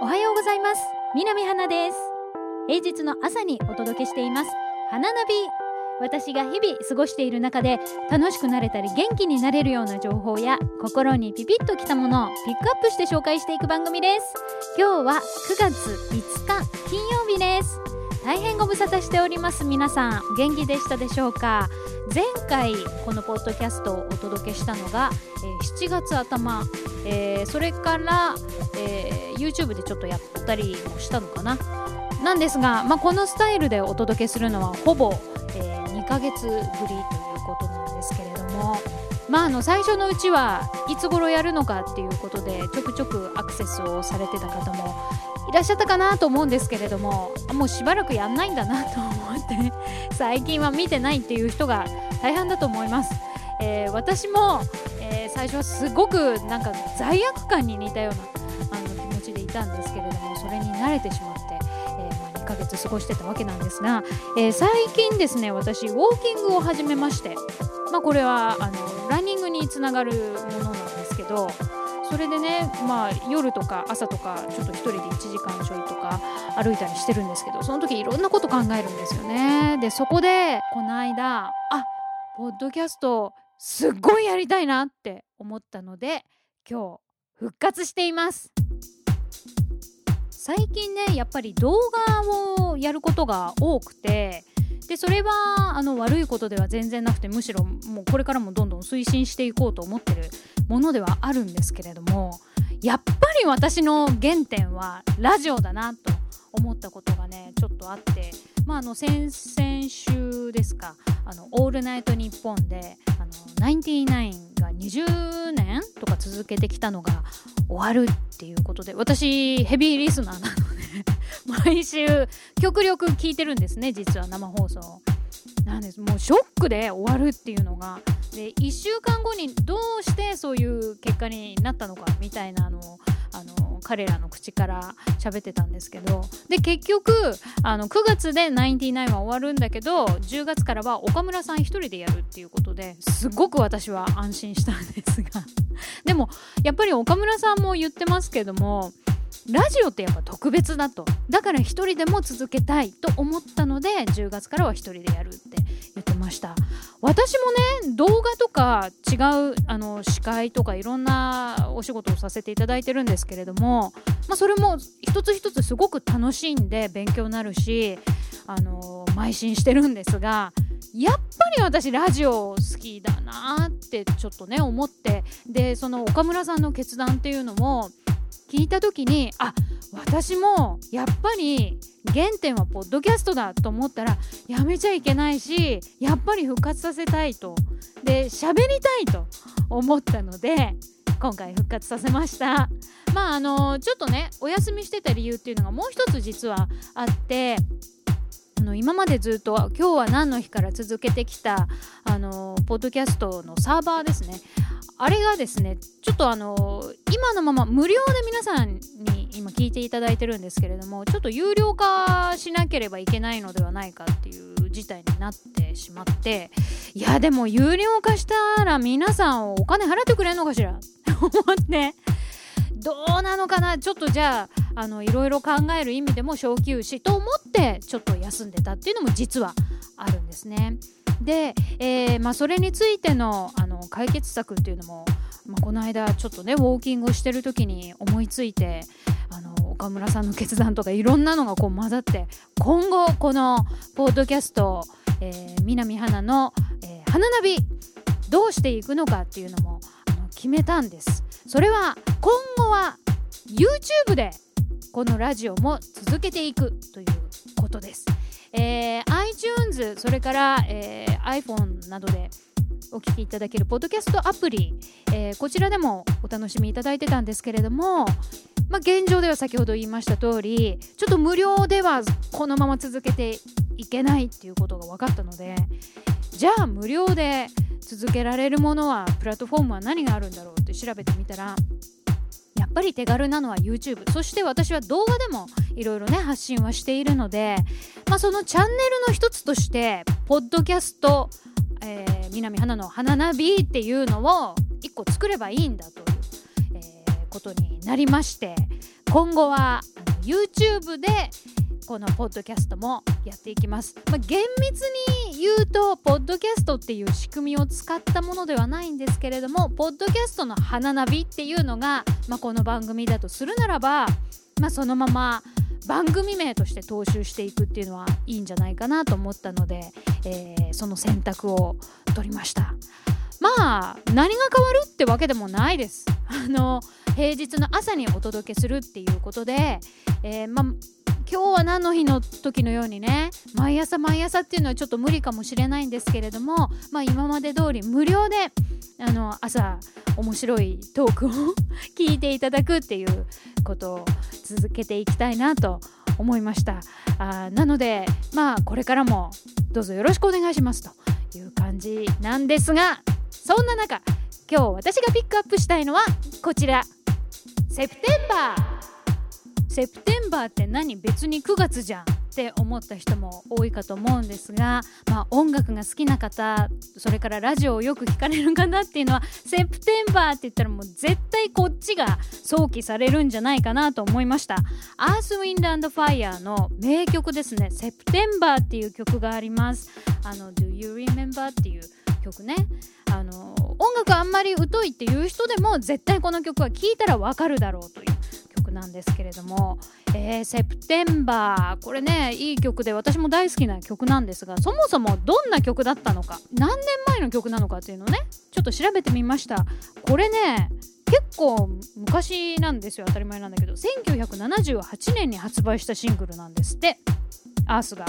おはようございます。南花です。平日の朝にお届けしています。花ナビ。私が日々過ごしている中で楽しくなれたり元気になれるような情報や心にピピッときたものをピックアップして紹介していく番組です。今日は9月5日金曜日です。大変ご無沙汰しております皆さん。元気でしたでしょうか？前回このポッドキャストをお届けしたのが、えー、7月頭、えー、それから、えー、YouTube でちょっとやったりもしたのかな？なんですが、まあ、このスタイルでお届けするのはほぼ、え2ヶ月ぶりということなんですけれどもまあ、あの最初のうちはいつ頃やるのかっていうことでちょくちょくアクセスをされてた方もいらっしゃったかなと思うんですけれどももうしばらくやんないんだなと思って最近は見てないっていう人が大半だと思います、えー、私も、えー、最初はすごくなんか罪悪感に似たようなあの気持ちでいたんですけれどもそれに慣れてしまって、えー、まあ、2ヶ月過ごしてたわけなんですが、え最近ですね私ウォーキングを始めまして、まあ、これはあのランニングにつながるものなんですけどそれでね、まあ、夜とか朝とかちょっと1人で1時間ちょいとか歩いたりしてるんですけどその時いろんなこと考えるんですよね。でそこでこの間あポッドキャストすっごいやりたいなって思ったので今日復活しています。最近ねやっぱり動画をやることが多くてでそれはあの悪いことでは全然なくてむしろもうこれからもどんどん推進していこうと思ってるものではあるんですけれどもやっぱり私の原点はラジオだなと思ったことがねちょっとあって、まあ、あの先々週ですか「あのオールナイトニッポンで」あのナインティナインが20年とか続けてきたのが終わるっていうことで私ヘビーリスナーなので毎週極力聞いてるんですね実は生放送。なんです。もうショックで終わるっていうのが。で1週間後にどうしてそういう結果になったのかみたいなのをあの彼らの口から喋ってたんですけど。で結局あの9月で99は終わるんだけど10月からは岡村さん1人でやるっていうことですごく私は安心したんですが。でもやっぱり岡村さんも言ってますけどもラジオってやっぱ特別だと。だから一人でも続けたいと思ったので10月からは一人でやるって言ってました。私もね動画とか違うあの司会とかいろんなお仕事をさせていただいてるんですけれども、まあ、それも一つ一つすごく楽しんで勉強になるしあの邁進してるんですがやっぱり私ラジオ好きだなってちょっとね思って。でその岡村さんの決断っていうのも聞いた時にあ私もやっぱり原点はポッドキャストだと思ったらやめちゃいけないしやっぱり復活させたいと。で喋りたいと思ったので今回復活させました。まああのちょっとねお休みしてた理由っていうのがもう一つ実はあってあの今までずっと今日は何の日から続けてきたあのポッドキャストのサーバーですね。あれがですねちょっとあの今のまま無料で皆さんに今聞いていただいてるんですけれどもちょっと有料化しなければいけないのではないかっていう事態になってしまっていやでも有料化したら皆さんお金払ってくれんのかしら？っ て思って。どうなのかな？ちょっとじゃああのいろいろ考える意味でも小休止と思ってちょっと休んでたっていうのも実はあるんですね。で、えー、まあ、それについてのあ解決策っていうのも、まあ、この間ちょっとねウォーキングをしてる時に思いついてあの岡村さんの決断とかいろんなのがこう混ざって今後このポッドキャスト、えー、南花の、えー、花ナビどうしていくのかっていうのもあの決めたんです。それは今後は YouTube でこのラジオも続けていくということです。えー、iTunes それから、えー、iPhone などでお聴きいただけるポッドキャストアプリ、えー、こちらでもお楽しみいただいてたんですけれども、まあ、現状では先ほど言いました通りちょっと無料ではこのまま続けていけないっていうことが分かったのでじゃあ無料で続けられるものはプラットフォームは何があるんだろうって調べてみたらやっぱり手軽なのは YouTube そして私は動画でもいろいろね発信はしているので、まあ、そのチャンネルの一つとしてポッドキャスト、えー、南花の花ナビっていうのを1個作ればいいんだという、えー、ことになりまして今後は YouTube でこのポッドキャストもやっていきます、まあ、厳密に言うとポッドキャストっていう仕組みを使ったものではないんですけれどもポッドキャストの花ナビっていうのが、まあ、この番組だとするならば、まあ、そのまま番組名として踏襲していくっていうのはいいんじゃないかなと思ったので、えー、その選択を取りました。まあ何が変わるってわけでもないです。あの平日の朝にお届けするっていうことで、えー、まあ今日は何の日の時のようにね毎朝毎朝っていうのはちょっと無理かもしれないんですけれども、まあ、今まで通り無料であの朝面白いトークを 聞いていただくっていうことを続けていきたいなと思いました。あなのでまあこれからもどうぞよろしくお願いしますという感じなんですがそんな中今日私がピックアップしたいのはこちら。セプテンバー。セプテンバーって何？別に9月じゃん。って思った人も多いかと思うんですが、まあ、音楽が好きな方それからラジオをよく聞かれる方っていうのはセプテンバーって言ったらもう絶対こっちが想起されるんじゃないかなと思いました。アースウィンドファイヤーの名曲ですね。セプテンバーっていう曲があります。あの Do You Remember っていう曲ね。あの音楽あんまり疎いっていう人でも絶対この曲は聴いたらわかるだろうというなんですけれども、えー、セプテンバーこれねいい曲で私も大好きな曲なんですがそもそもどんな曲だったのか何年前の曲なのかっていうのをねちょっと調べてみました。これね結構昔なんですよ当たり前なんだけど。1978年に発売したシングルなんですって。アースが。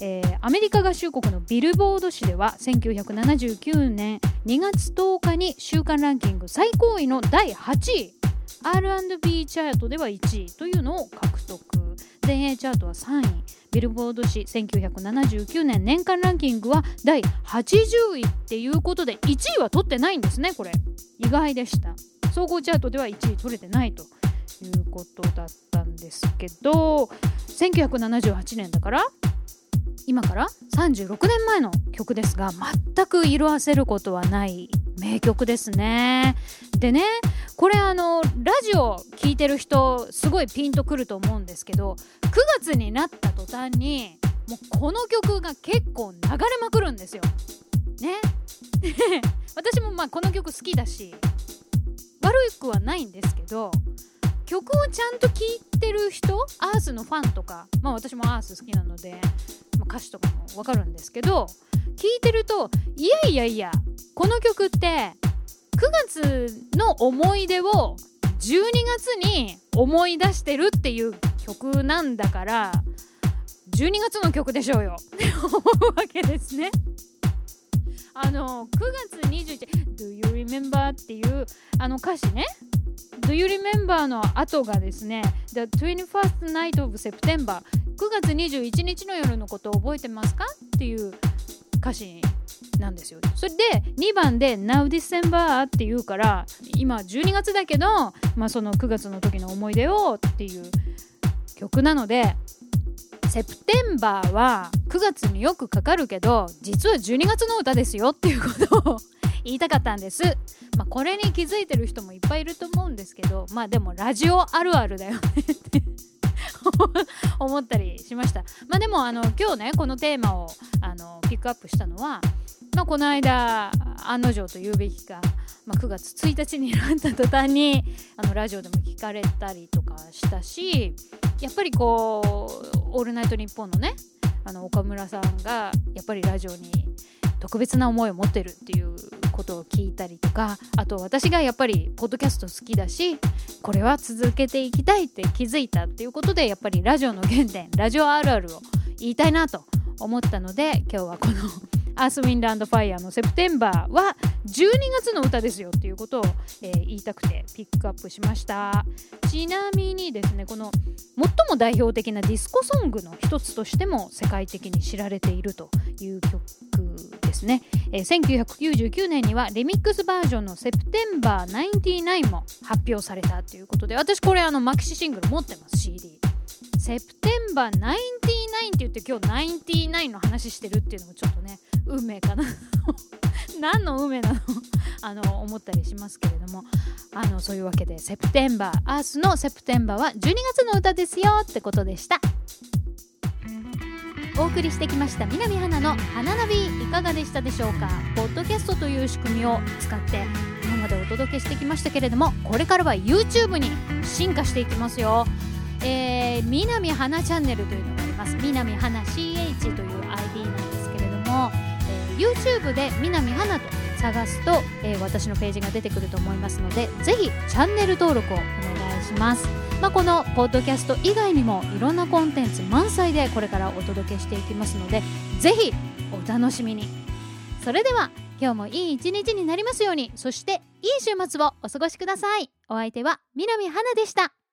えー、アメリカ合衆国のビルボード誌では1979年2月10日に週間ランキング最高位の第8位 R&B チャートでは1位というのを獲得。全英チャートは3位。ビルボード誌1979年年間ランキングは第80位っていうことで1位は取ってないんですねこれ。意外でした。総合チャートでは1位取れてないということだったんですけど1978年だから今から36年前の曲ですが全く色あせることはない名曲ですね。でねこれあのラジオ聴いてる人すごいピンとくると思うんですけど9月になった途端にもうこの曲が結構流れまくるんですよ。ね 私もまあこの曲好きだし悪くはないんですけど曲をちゃんと聴いてる人アースのファンとかまあ私もアース好きなので、まあ、歌詞とかもわかるんですけど聴いてるといやいやいやこの曲って9月の思い出を12月に思い出してるっていう曲なんだから12月の曲でしょうよって思うわけですね。あの9月21「Do you remember?」っていうあの歌詞ね「Do you remember?」の後がですね「The 21st night of September」9月21日の夜のことを覚えてますか？っていう歌詞なんですよそれで2番で「Now December」って言うから今12月だけど、まあ、その9月の時の思い出をっていう曲なのでセプテンバーは9月によくかかるけど実は12月の歌ですよっていうことを 言いたかったんです。まあ、これに気づいてる人もいっぱいいると思うんですけどまあでもラジオあるあるだよねって 思ったりしました。まあでもあの今日ねこのテーマをあのピックアップしたのはまあ、この間案の定と言うべきか、まあ、9月1日になった途端にあのラジオでも聞かれたりとかしたしやっぱりこう「オールナイトニッポン」のねあの岡村さんがやっぱりラジオに特別な思いを持ってるっていうことを聞いたりとかあと私がやっぱりポッドキャスト好きだしこれは続けていきたいって気づいたっていうことでやっぱりラジオの原点ラジオあるあるを言いたいなと思ったので今日はこのアース・ウィンド・アンド・ファイヤーのセプテンバーは12月の歌ですよっていうことを、えー、言いたくてピックアップしました。ちなみにですねこの最も代表的なディスコソングの一つとしても世界的に知られているという曲ですね、えー、1999年にはリミックスバージョンの「セプテンバー99」も発表されたということで私これあのマキシシングル持ってます CD セプテンバー99って言って今日99の話してるっていうのもちょっとね運命かな。何の運命なの？あの思ったりしますけれども。あのそういうわけでセプテンバーアースのセプテンバーは12月の歌ですよってことでした。お送りしてきました南花の花ナビいかがでしたでしょうか？ポッドキャストという仕組みを使って今までお届けしてきましたけれどもこれからは YouTube に進化していきますよ。えー、南花チャンネルというのがあります。南花 CH という YouTube で南花と探すと、えー、私のページが出てくると思いますのでぜひチャンネル登録をお願いします。まあ、このポッドキャスト以外にもいろんなコンテンツ満載でこれからお届けしていきますのでぜひお楽しみに。それでは今日もいい一日になりますように。そしていい週末をお過ごしください。お相手は南花でした。